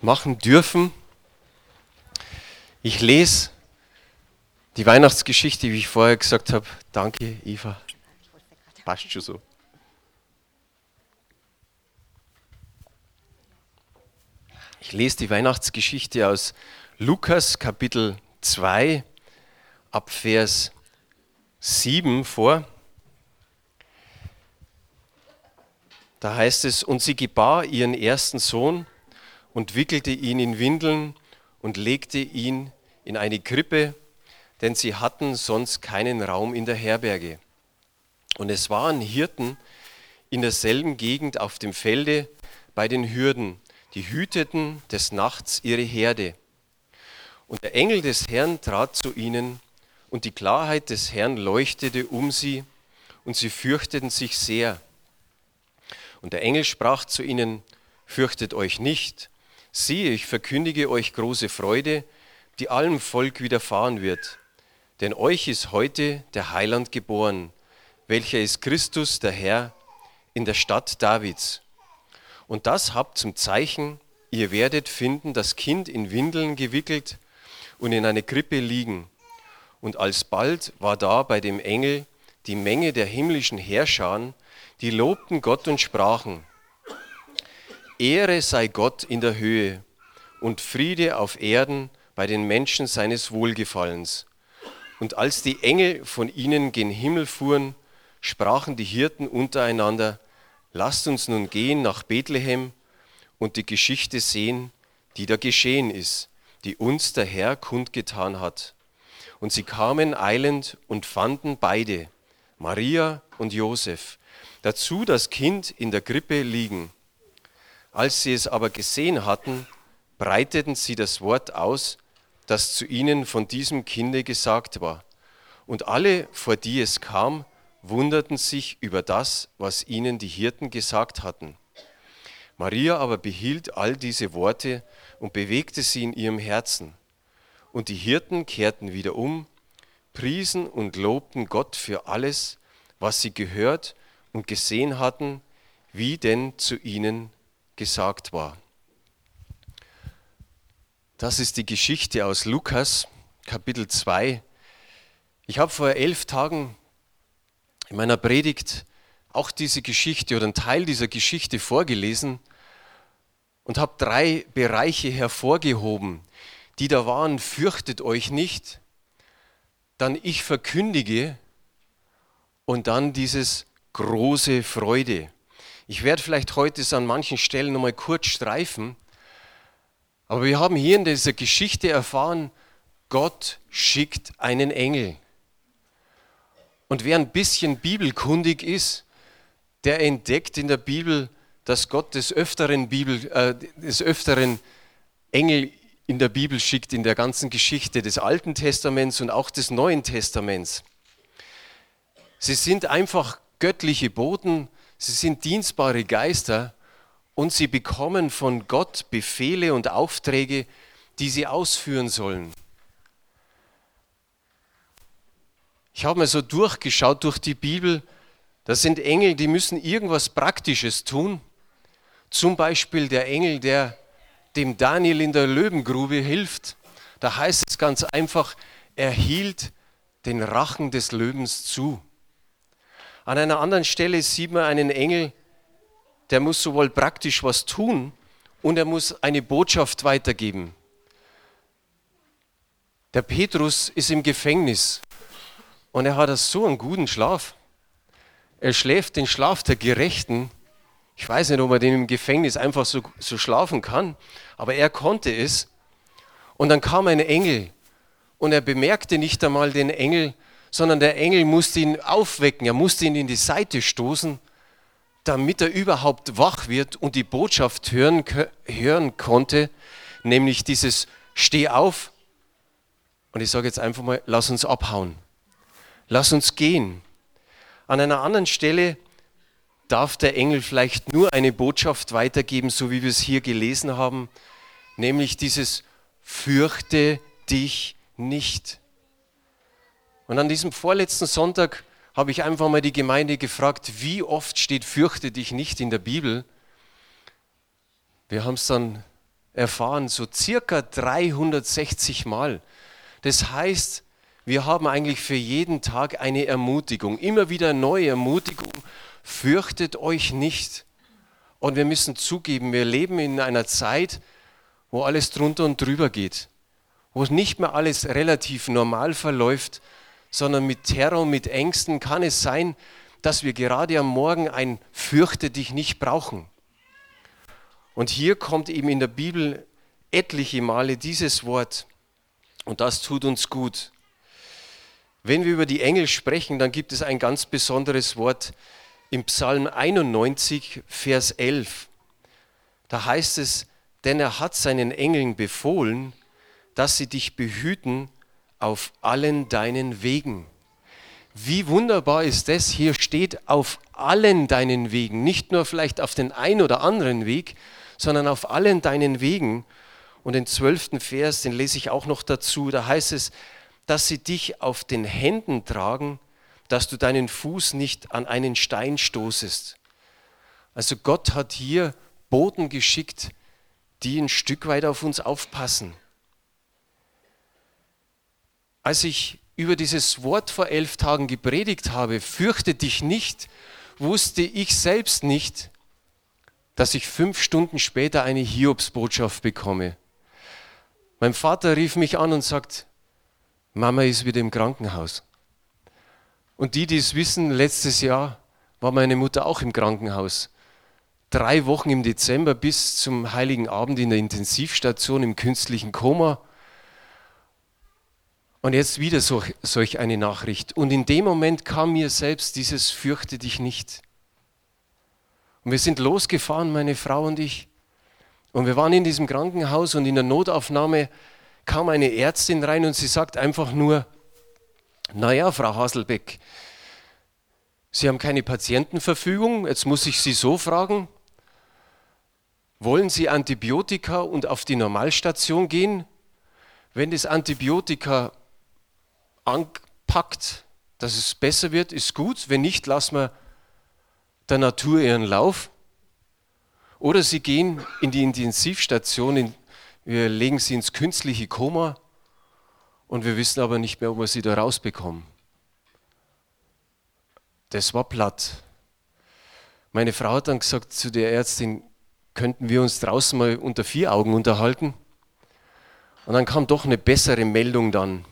machen dürfen. Ich lese die Weihnachtsgeschichte, wie ich vorher gesagt habe. Danke, Eva. Passt schon so. Ich lese die Weihnachtsgeschichte aus Lukas Kapitel 2 ab Vers 7 vor. Da heißt es, und sie gebar ihren ersten Sohn und wickelte ihn in Windeln und legte ihn in eine Krippe, denn sie hatten sonst keinen Raum in der Herberge. Und es waren Hirten in derselben Gegend auf dem Felde bei den Hürden, die hüteten des Nachts ihre Herde. Und der Engel des Herrn trat zu ihnen, und die Klarheit des Herrn leuchtete um sie, und sie fürchteten sich sehr. Und der Engel sprach zu ihnen, fürchtet euch nicht, siehe, ich verkündige euch große Freude, die allem Volk widerfahren wird. Denn euch ist heute der Heiland geboren, welcher ist Christus der Herr in der Stadt Davids. Und das habt zum Zeichen, ihr werdet finden das Kind in Windeln gewickelt und in eine Krippe liegen. Und alsbald war da bei dem Engel die Menge der himmlischen Herrscher, die lobten Gott und sprachen, Ehre sei Gott in der Höhe und Friede auf Erden bei den Menschen seines Wohlgefallens. Und als die Engel von ihnen gen Himmel fuhren, sprachen die Hirten untereinander, lasst uns nun gehen nach Bethlehem und die Geschichte sehen, die da geschehen ist, die uns der Herr kundgetan hat. Und sie kamen eilend und fanden beide, Maria und Josef, dazu das Kind in der Krippe liegen. Als sie es aber gesehen hatten, breiteten sie das Wort aus, das zu ihnen von diesem Kinde gesagt war. Und alle, vor die es kam, wunderten sich über das, was ihnen die Hirten gesagt hatten. Maria aber behielt all diese Worte und bewegte sie in ihrem Herzen. Und die Hirten kehrten wieder um, priesen und lobten Gott für alles, was sie gehört und gesehen hatten, wie denn zu ihnen gesagt war. Das ist die Geschichte aus Lukas, Kapitel 2. Ich habe vor elf Tagen in meiner Predigt auch diese Geschichte oder einen Teil dieser Geschichte vorgelesen und habe drei Bereiche hervorgehoben, die da waren, fürchtet euch nicht, dann ich verkündige und dann dieses große Freude. Ich werde vielleicht heute es an manchen Stellen nochmal kurz streifen, aber wir haben hier in dieser Geschichte erfahren, Gott schickt einen Engel. Und wer ein bisschen bibelkundig ist, der entdeckt in der Bibel, dass Gott des Öfteren, Bibel, äh, des Öfteren Engel in der Bibel schickt, in der ganzen Geschichte des Alten Testaments und auch des Neuen Testaments. Sie sind einfach göttliche Boten, sie sind dienstbare Geister und sie bekommen von Gott Befehle und Aufträge, die sie ausführen sollen. Ich habe mir so durchgeschaut durch die Bibel, das sind Engel, die müssen irgendwas Praktisches tun. Zum Beispiel der Engel, der dem Daniel in der Löwengrube hilft. Da heißt es ganz einfach, er hielt den Rachen des Löwens zu. An einer anderen Stelle sieht man einen Engel, der muss sowohl praktisch was tun und er muss eine Botschaft weitergeben. Der Petrus ist im Gefängnis und er hat so einen guten Schlaf. Er schläft den Schlaf der Gerechten. Ich weiß nicht, ob er den im Gefängnis einfach so, so schlafen kann, aber er konnte es. Und dann kam ein Engel und er bemerkte nicht einmal den Engel, sondern der Engel musste ihn aufwecken, er musste ihn in die Seite stoßen, damit er überhaupt wach wird und die Botschaft hören, hören konnte, nämlich dieses Steh auf. Und ich sage jetzt einfach mal, lass uns abhauen. Lass uns gehen. An einer anderen Stelle darf der Engel vielleicht nur eine Botschaft weitergeben, so wie wir es hier gelesen haben, nämlich dieses Fürchte dich nicht. Und an diesem vorletzten Sonntag habe ich einfach mal die Gemeinde gefragt, wie oft steht fürchte dich nicht in der Bibel. Wir haben es dann erfahren, so circa 360 Mal. Das heißt, wir haben eigentlich für jeden Tag eine Ermutigung, immer wieder neue Ermutigung. Fürchtet euch nicht. Und wir müssen zugeben, wir leben in einer Zeit, wo alles drunter und drüber geht, wo nicht mehr alles relativ normal verläuft, sondern mit Terror, mit Ängsten kann es sein, dass wir gerade am Morgen ein Fürchte dich nicht brauchen. Und hier kommt eben in der Bibel etliche Male dieses Wort und das tut uns gut. Wenn wir über die Engel sprechen, dann gibt es ein ganz besonderes Wort im Psalm 91, Vers 11. Da heißt es, denn er hat seinen Engeln befohlen, dass sie dich behüten auf allen deinen Wegen. Wie wunderbar ist das, hier steht auf allen deinen Wegen, nicht nur vielleicht auf den ein oder anderen Weg, sondern auf allen deinen Wegen. Und den zwölften Vers, den lese ich auch noch dazu, da heißt es, dass sie dich auf den Händen tragen, dass du deinen Fuß nicht an einen Stein stoßest. Also Gott hat hier Boten geschickt, die ein Stück weit auf uns aufpassen. Als ich über dieses Wort vor elf Tagen gepredigt habe, fürchte dich nicht, wusste ich selbst nicht, dass ich fünf Stunden später eine Hiobsbotschaft bekomme. Mein Vater rief mich an und sagt, Mama ist wieder im Krankenhaus. Und die, die es wissen, letztes Jahr war meine Mutter auch im Krankenhaus. Drei Wochen im Dezember bis zum heiligen Abend in der Intensivstation im künstlichen Koma. Und jetzt wieder so, solch eine Nachricht. Und in dem Moment kam mir selbst dieses Fürchte dich nicht. Und wir sind losgefahren, meine Frau und ich. Und wir waren in diesem Krankenhaus und in der Notaufnahme kam eine Ärztin rein und sie sagt einfach nur, naja, Frau Haselbeck, Sie haben keine Patientenverfügung, jetzt muss ich Sie so fragen, wollen Sie Antibiotika und auf die Normalstation gehen? Wenn das Antibiotika anpackt, dass es besser wird, ist gut. Wenn nicht, lassen wir der Natur ihren Lauf. Oder sie gehen in die Intensivstation, in, wir legen sie ins künstliche Koma und wir wissen aber nicht mehr, ob wir sie da rausbekommen. Das war platt. Meine Frau hat dann gesagt zu der Ärztin, könnten wir uns draußen mal unter vier Augen unterhalten? Und dann kam doch eine bessere Meldung dann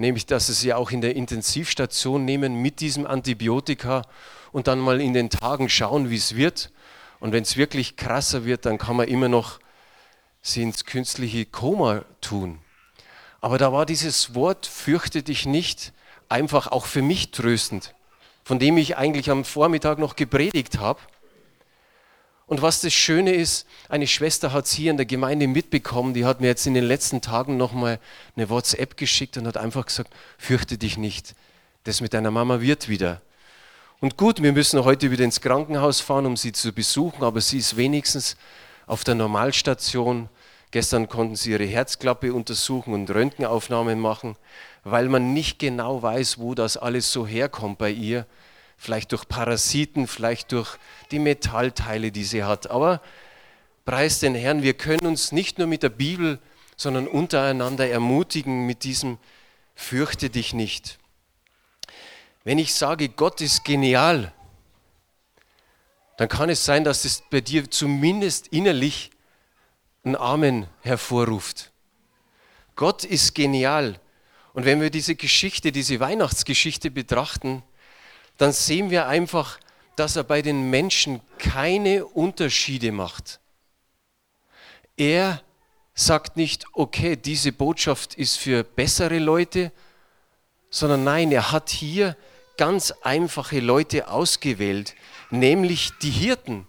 nämlich dass sie sie auch in der Intensivstation nehmen mit diesem Antibiotika und dann mal in den Tagen schauen, wie es wird. Und wenn es wirklich krasser wird, dann kann man immer noch sie ins künstliche Koma tun. Aber da war dieses Wort, fürchte dich nicht, einfach auch für mich tröstend, von dem ich eigentlich am Vormittag noch gepredigt habe. Und was das Schöne ist, eine Schwester hat es hier in der Gemeinde mitbekommen, die hat mir jetzt in den letzten Tagen nochmal eine WhatsApp geschickt und hat einfach gesagt, fürchte dich nicht, das mit deiner Mama wird wieder. Und gut, wir müssen heute wieder ins Krankenhaus fahren, um sie zu besuchen, aber sie ist wenigstens auf der Normalstation. Gestern konnten sie ihre Herzklappe untersuchen und Röntgenaufnahmen machen, weil man nicht genau weiß, wo das alles so herkommt bei ihr vielleicht durch Parasiten, vielleicht durch die Metallteile, die sie hat. Aber preis den Herrn, wir können uns nicht nur mit der Bibel, sondern untereinander ermutigen mit diesem Fürchte dich nicht. Wenn ich sage, Gott ist genial, dann kann es sein, dass es bei dir zumindest innerlich ein Amen hervorruft. Gott ist genial. Und wenn wir diese Geschichte, diese Weihnachtsgeschichte betrachten, dann sehen wir einfach, dass er bei den Menschen keine Unterschiede macht. Er sagt nicht, okay, diese Botschaft ist für bessere Leute, sondern nein, er hat hier ganz einfache Leute ausgewählt, nämlich die Hirten,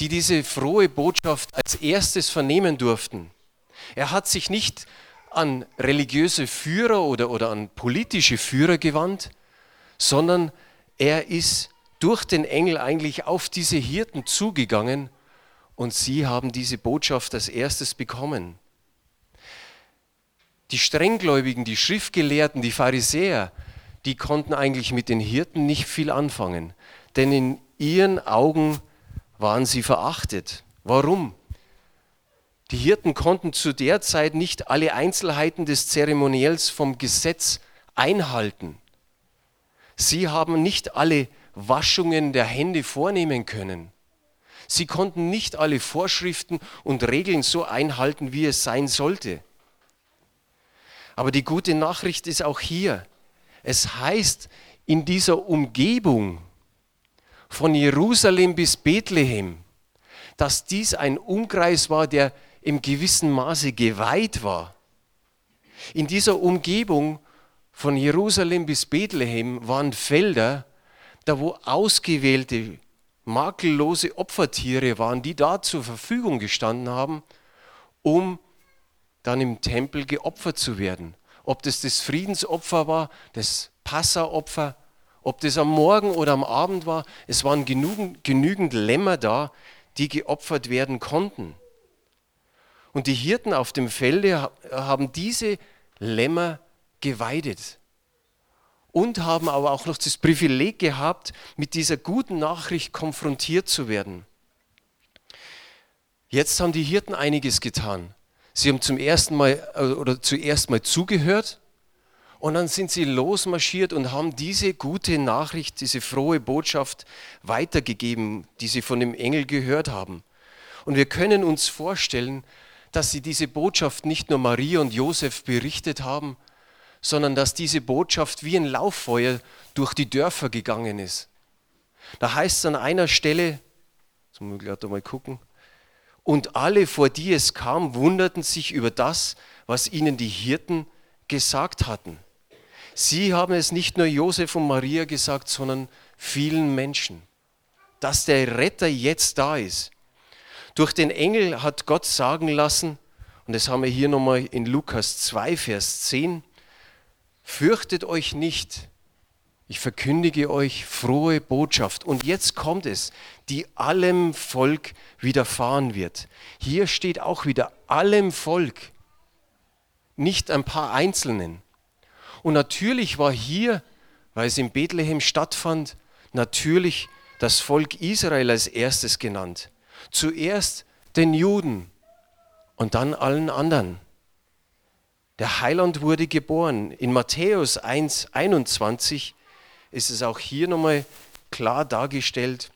die diese frohe Botschaft als erstes vernehmen durften. Er hat sich nicht an religiöse Führer oder, oder an politische Führer gewandt, sondern er ist durch den Engel eigentlich auf diese Hirten zugegangen und sie haben diese Botschaft als erstes bekommen. Die Strenggläubigen, die Schriftgelehrten, die Pharisäer, die konnten eigentlich mit den Hirten nicht viel anfangen, denn in ihren Augen waren sie verachtet. Warum? Die Hirten konnten zu der Zeit nicht alle Einzelheiten des Zeremoniells vom Gesetz einhalten. Sie haben nicht alle Waschungen der Hände vornehmen können. Sie konnten nicht alle Vorschriften und Regeln so einhalten, wie es sein sollte. Aber die gute Nachricht ist auch hier. Es heißt, in dieser Umgebung von Jerusalem bis Bethlehem, dass dies ein Umkreis war, der im gewissen Maße geweiht war. In dieser Umgebung von Jerusalem bis Bethlehem waren Felder, da wo ausgewählte, makellose Opfertiere waren, die da zur Verfügung gestanden haben, um dann im Tempel geopfert zu werden. Ob das das Friedensopfer war, das Passaopfer, ob das am Morgen oder am Abend war, es waren genügend, genügend Lämmer da, die geopfert werden konnten. Und die Hirten auf dem Felde haben diese Lämmer geweidet und haben aber auch noch das Privileg gehabt, mit dieser guten Nachricht konfrontiert zu werden. Jetzt haben die Hirten einiges getan. Sie haben zum ersten Mal äh, oder zuerst mal zugehört und dann sind sie losmarschiert und haben diese gute Nachricht, diese frohe Botschaft weitergegeben, die sie von dem Engel gehört haben. Und wir können uns vorstellen, dass sie diese Botschaft nicht nur Maria und Josef berichtet haben, sondern dass diese Botschaft wie ein Lauffeuer durch die Dörfer gegangen ist. Da heißt es an einer Stelle, jetzt muss ich mal gucken, und alle, vor die es kam, wunderten sich über das, was ihnen die Hirten gesagt hatten. Sie haben es nicht nur Josef und Maria gesagt, sondern vielen Menschen, dass der Retter jetzt da ist. Durch den Engel hat Gott sagen lassen, und das haben wir hier nochmal in Lukas 2, Vers 10, fürchtet euch nicht, ich verkündige euch frohe Botschaft. Und jetzt kommt es, die allem Volk widerfahren wird. Hier steht auch wieder allem Volk, nicht ein paar Einzelnen. Und natürlich war hier, weil es in Bethlehem stattfand, natürlich das Volk Israel als erstes genannt. Zuerst den Juden und dann allen anderen. Der Heiland wurde geboren. In Matthäus 1, 21 ist es auch hier nochmal klar dargestellt.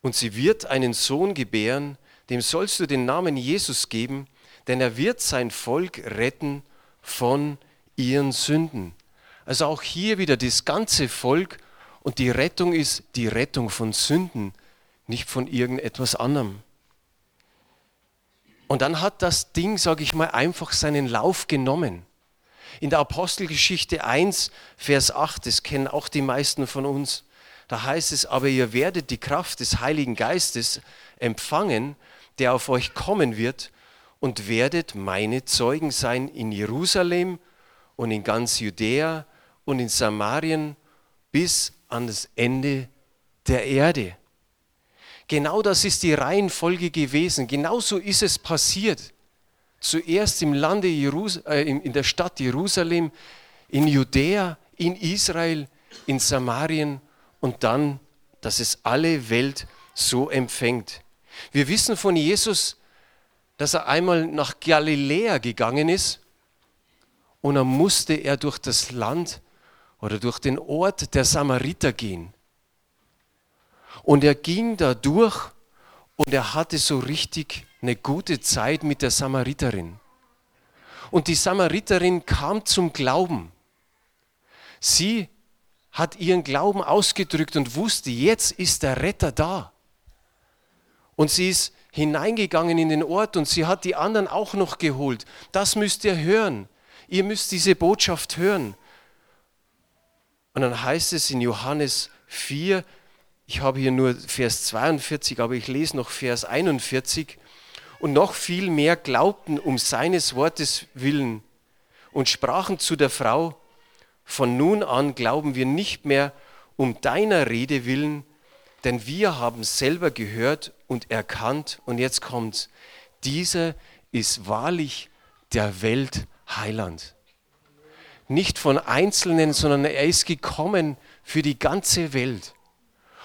Und sie wird einen Sohn gebären, dem sollst du den Namen Jesus geben, denn er wird sein Volk retten von ihren Sünden. Also auch hier wieder das ganze Volk und die Rettung ist die Rettung von Sünden, nicht von irgendetwas anderem. Und dann hat das Ding, sage ich mal, einfach seinen Lauf genommen. In der Apostelgeschichte 1, Vers 8, das kennen auch die meisten von uns, da heißt es, aber ihr werdet die Kraft des Heiligen Geistes empfangen, der auf euch kommen wird, und werdet meine Zeugen sein in Jerusalem und in ganz Judäa und in Samarien bis an das Ende der Erde. Genau das ist die Reihenfolge gewesen. Genauso ist es passiert. Zuerst im Lande Jerus äh, in der Stadt Jerusalem, in Judäa, in Israel, in Samarien und dann, dass es alle Welt so empfängt. Wir wissen von Jesus, dass er einmal nach Galiläa gegangen ist und dann musste er durch das Land oder durch den Ort der Samariter gehen. Und er ging da durch und er hatte so richtig eine gute Zeit mit der Samariterin. Und die Samariterin kam zum Glauben. Sie hat ihren Glauben ausgedrückt und wusste, jetzt ist der Retter da. Und sie ist hineingegangen in den Ort und sie hat die anderen auch noch geholt. Das müsst ihr hören. Ihr müsst diese Botschaft hören. Und dann heißt es in Johannes 4, ich habe hier nur Vers 42, aber ich lese noch Vers 41. Und noch viel mehr glaubten um seines Wortes willen und sprachen zu der Frau, von nun an glauben wir nicht mehr um deiner Rede willen, denn wir haben selber gehört und erkannt, und jetzt kommt's, dieser ist wahrlich der Welt Heiland. Nicht von Einzelnen, sondern er ist gekommen für die ganze Welt.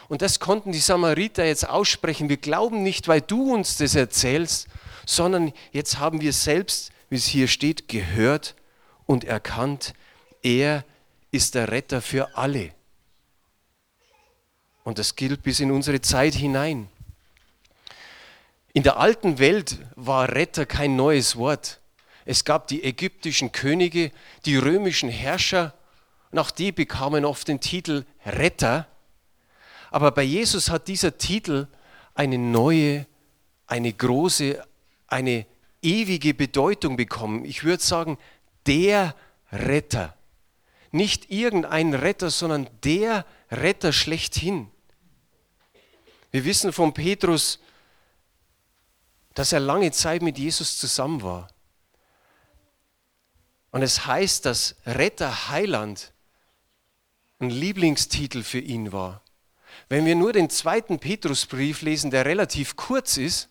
Und das konnten die Samariter jetzt aussprechen. Wir glauben nicht, weil du uns das erzählst, sondern jetzt haben wir selbst, wie es hier steht, gehört und erkannt, er ist der Retter für alle. Und das gilt bis in unsere Zeit hinein. In der alten Welt war Retter kein neues Wort. Es gab die ägyptischen Könige, die römischen Herrscher, nach die bekamen oft den Titel Retter. Aber bei Jesus hat dieser Titel eine neue, eine große, eine ewige Bedeutung bekommen. Ich würde sagen, der Retter. Nicht irgendein Retter, sondern der Retter schlechthin. Wir wissen von Petrus, dass er lange Zeit mit Jesus zusammen war. Und es heißt, dass Retter Heiland ein Lieblingstitel für ihn war. Wenn wir nur den zweiten Petrusbrief lesen, der relativ kurz ist,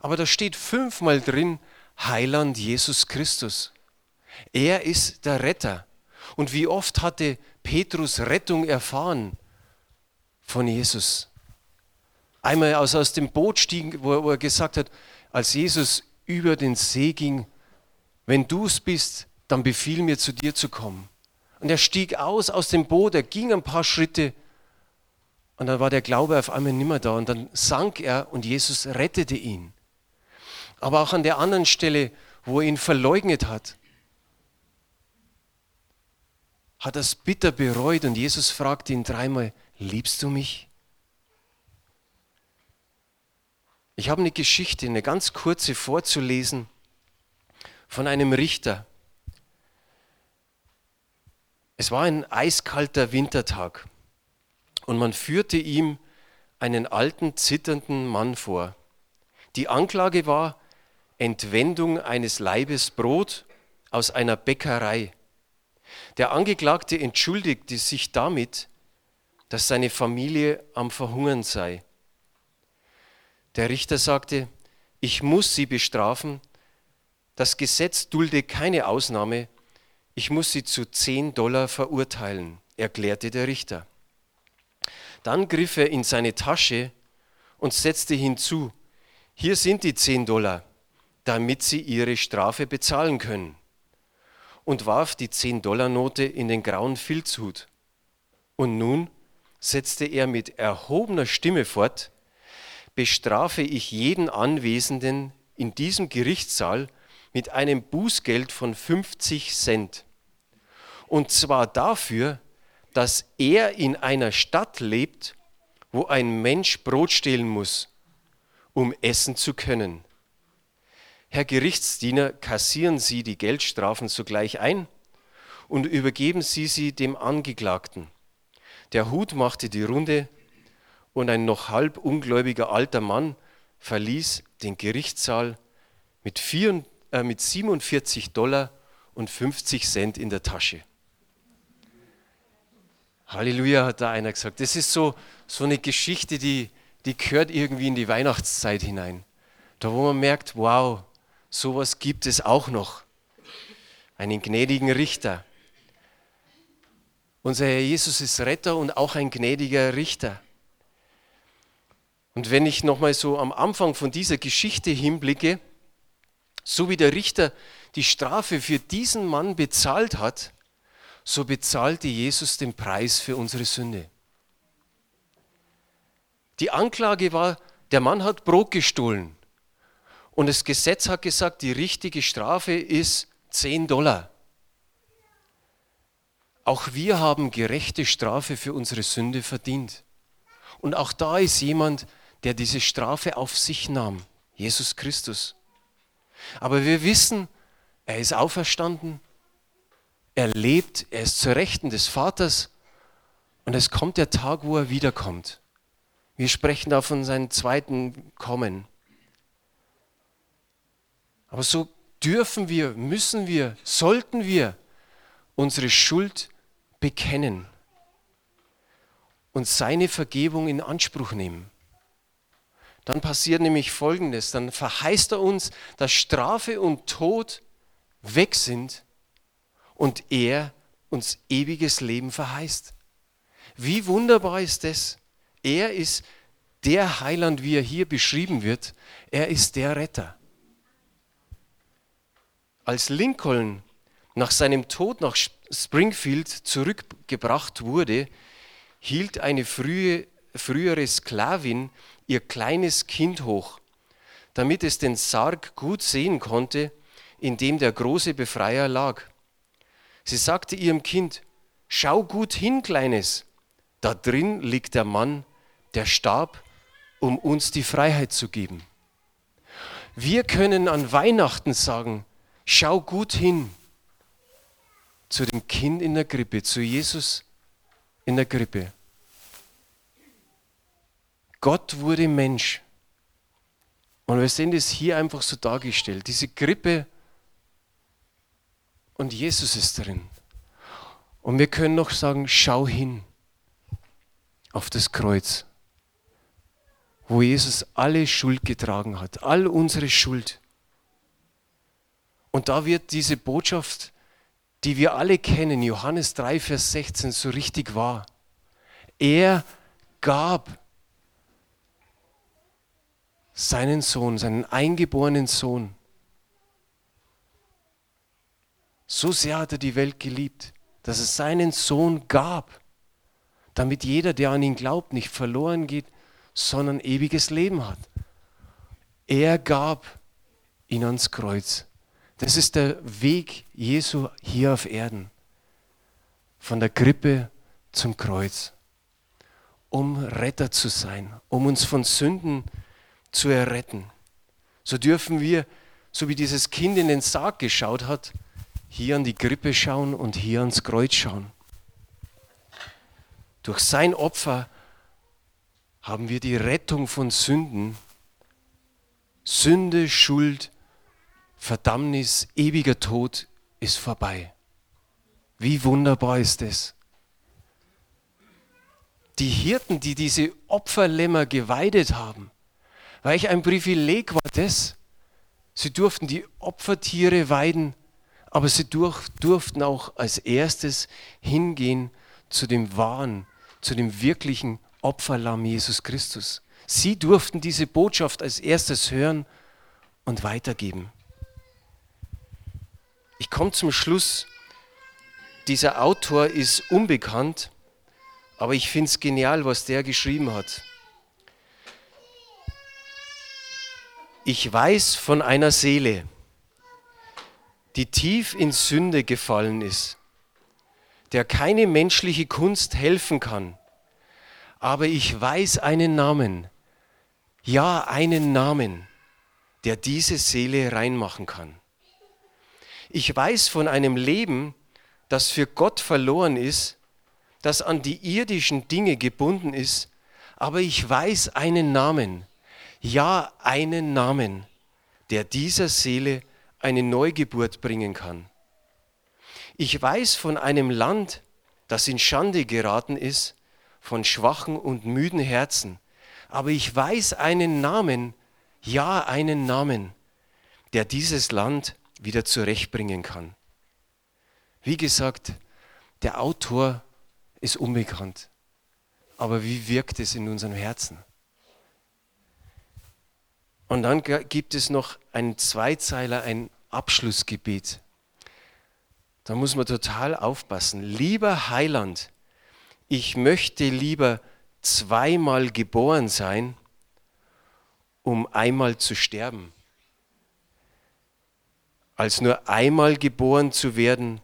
aber da steht fünfmal drin, Heiland Jesus Christus. Er ist der Retter. Und wie oft hatte Petrus Rettung erfahren von Jesus? Einmal als aus dem Boot stieg, wo er gesagt hat, als Jesus über den See ging, wenn du es bist, dann befiehl mir zu dir zu kommen. Und er stieg aus aus dem Boot, er ging ein paar Schritte und dann war der Glaube auf einmal nimmer da und dann sank er und Jesus rettete ihn. Aber auch an der anderen Stelle, wo er ihn verleugnet hat, hat er es bitter bereut und Jesus fragte ihn dreimal, liebst du mich? Ich habe eine Geschichte, eine ganz kurze vorzulesen von einem Richter. Es war ein eiskalter Wintertag und man führte ihm einen alten, zitternden Mann vor. Die Anklage war Entwendung eines Leibes Brot aus einer Bäckerei. Der Angeklagte entschuldigte sich damit, dass seine Familie am Verhungern sei. Der Richter sagte, ich muss sie bestrafen. Das Gesetz dulde keine Ausnahme. Ich muss sie zu 10 Dollar verurteilen, erklärte der Richter. Dann griff er in seine Tasche und setzte hinzu, hier sind die 10 Dollar, damit sie ihre Strafe bezahlen können. Und warf die 10-Dollar-Note in den grauen Filzhut. Und nun setzte er mit erhobener Stimme fort, bestrafe ich jeden Anwesenden in diesem Gerichtssaal mit einem Bußgeld von 50 Cent. Und zwar dafür, dass er in einer Stadt lebt, wo ein Mensch Brot stehlen muss, um essen zu können. Herr Gerichtsdiener, kassieren Sie die Geldstrafen sogleich ein und übergeben Sie sie dem Angeklagten. Der Hut machte die Runde und ein noch halb ungläubiger alter Mann verließ den Gerichtssaal mit, vier, äh, mit 47 Dollar und 50 Cent in der Tasche. Halleluja, hat da einer gesagt. Das ist so, so eine Geschichte, die, die gehört irgendwie in die Weihnachtszeit hinein. Da wo man merkt, wow, sowas gibt es auch noch. Einen gnädigen Richter. Unser Herr Jesus ist Retter und auch ein gnädiger Richter. Und wenn ich nochmal so am Anfang von dieser Geschichte hinblicke, so wie der Richter die Strafe für diesen Mann bezahlt hat, so bezahlte Jesus den Preis für unsere Sünde. Die Anklage war, der Mann hat Brot gestohlen. Und das Gesetz hat gesagt, die richtige Strafe ist 10 Dollar. Auch wir haben gerechte Strafe für unsere Sünde verdient. Und auch da ist jemand, der diese Strafe auf sich nahm, Jesus Christus. Aber wir wissen, er ist auferstanden, er lebt, er ist zur Rechten des Vaters und es kommt der Tag, wo er wiederkommt. Wir sprechen da von seinem zweiten Kommen. Aber so dürfen wir, müssen wir, sollten wir unsere Schuld bekennen und seine Vergebung in Anspruch nehmen dann passiert nämlich Folgendes. Dann verheißt er uns, dass Strafe und Tod weg sind und er uns ewiges Leben verheißt. Wie wunderbar ist das? Er ist der Heiland, wie er hier beschrieben wird. Er ist der Retter. Als Lincoln nach seinem Tod nach Springfield zurückgebracht wurde, hielt eine frühe, frühere Sklavin ihr kleines Kind hoch, damit es den Sarg gut sehen konnte, in dem der große Befreier lag. Sie sagte ihrem Kind, schau gut hin, Kleines, da drin liegt der Mann, der starb, um uns die Freiheit zu geben. Wir können an Weihnachten sagen, schau gut hin zu dem Kind in der Krippe, zu Jesus in der Krippe. Gott wurde Mensch. Und wir sehen das hier einfach so dargestellt. Diese Krippe und Jesus ist drin. Und wir können noch sagen, schau hin auf das Kreuz, wo Jesus alle Schuld getragen hat, all unsere Schuld. Und da wird diese Botschaft, die wir alle kennen, Johannes 3, Vers 16, so richtig wahr. Er gab seinen Sohn, seinen eingeborenen Sohn. So sehr hat er die Welt geliebt, dass es seinen Sohn gab, damit jeder, der an ihn glaubt, nicht verloren geht, sondern ewiges Leben hat. Er gab ihn ans Kreuz. Das ist der Weg Jesu hier auf Erden. Von der Krippe zum Kreuz. Um Retter zu sein, um uns von Sünden zu erretten. So dürfen wir, so wie dieses Kind in den Sarg geschaut hat, hier an die Grippe schauen und hier ans Kreuz schauen. Durch sein Opfer haben wir die Rettung von Sünden. Sünde, Schuld, Verdammnis, ewiger Tod ist vorbei. Wie wunderbar ist es. Die Hirten, die diese Opferlämmer geweidet haben, Welch ein Privileg war das. Sie durften die Opfertiere weiden, aber sie durften auch als erstes hingehen zu dem wahren, zu dem wirklichen Opferlamm Jesus Christus. Sie durften diese Botschaft als erstes hören und weitergeben. Ich komme zum Schluss. Dieser Autor ist unbekannt, aber ich finde es genial, was der geschrieben hat. Ich weiß von einer Seele, die tief in Sünde gefallen ist, der keine menschliche Kunst helfen kann. Aber ich weiß einen Namen, ja einen Namen, der diese Seele reinmachen kann. Ich weiß von einem Leben, das für Gott verloren ist, das an die irdischen Dinge gebunden ist, aber ich weiß einen Namen, ja einen Namen, der dieser Seele eine Neugeburt bringen kann. Ich weiß von einem Land, das in Schande geraten ist, von schwachen und müden Herzen, aber ich weiß einen Namen, ja einen Namen, der dieses Land wieder zurechtbringen kann. Wie gesagt, der Autor ist unbekannt, aber wie wirkt es in unserem Herzen? Und dann gibt es noch einen Zweizeiler, ein Abschlussgebet. Da muss man total aufpassen. Lieber Heiland, ich möchte lieber zweimal geboren sein, um einmal zu sterben, als nur einmal geboren zu werden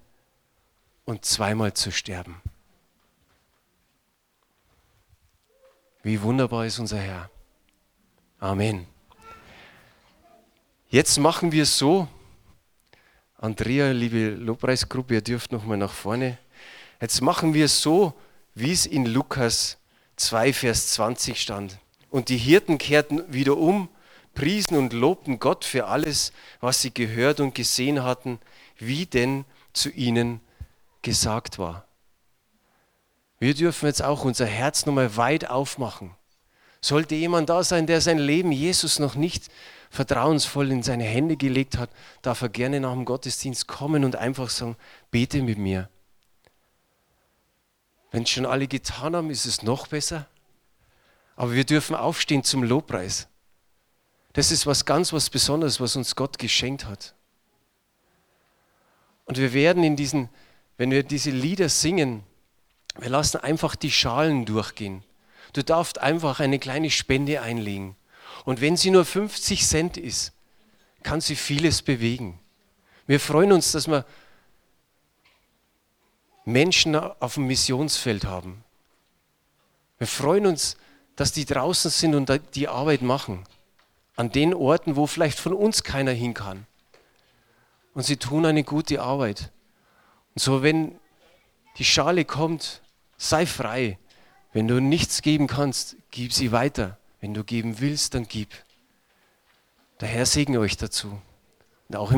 und zweimal zu sterben. Wie wunderbar ist unser Herr. Amen. Jetzt machen wir es so. Andrea, liebe Lobpreisgruppe, ihr dürft nochmal nach vorne. Jetzt machen wir es so, wie es in Lukas 2, Vers 20 stand. Und die Hirten kehrten wieder um, priesen und lobten Gott für alles, was sie gehört und gesehen hatten, wie denn zu ihnen gesagt war. Wir dürfen jetzt auch unser Herz nochmal weit aufmachen. Sollte jemand da sein, der sein Leben Jesus noch nicht vertrauensvoll in seine Hände gelegt hat, darf er gerne nach dem Gottesdienst kommen und einfach sagen, bete mit mir. Wenn es schon alle getan haben, ist es noch besser. Aber wir dürfen aufstehen zum Lobpreis. Das ist was ganz was Besonderes, was uns Gott geschenkt hat. Und wir werden in diesen, wenn wir diese Lieder singen, wir lassen einfach die Schalen durchgehen. Du darfst einfach eine kleine Spende einlegen. Und wenn sie nur 50 Cent ist, kann sie vieles bewegen. Wir freuen uns, dass wir Menschen auf dem Missionsfeld haben. Wir freuen uns, dass die draußen sind und die Arbeit machen. An den Orten, wo vielleicht von uns keiner hin kann. Und sie tun eine gute Arbeit. Und so, wenn die Schale kommt, sei frei. Wenn du nichts geben kannst, gib sie weiter. Wenn du geben willst, dann gib. Der Herr segne euch dazu. Und auch im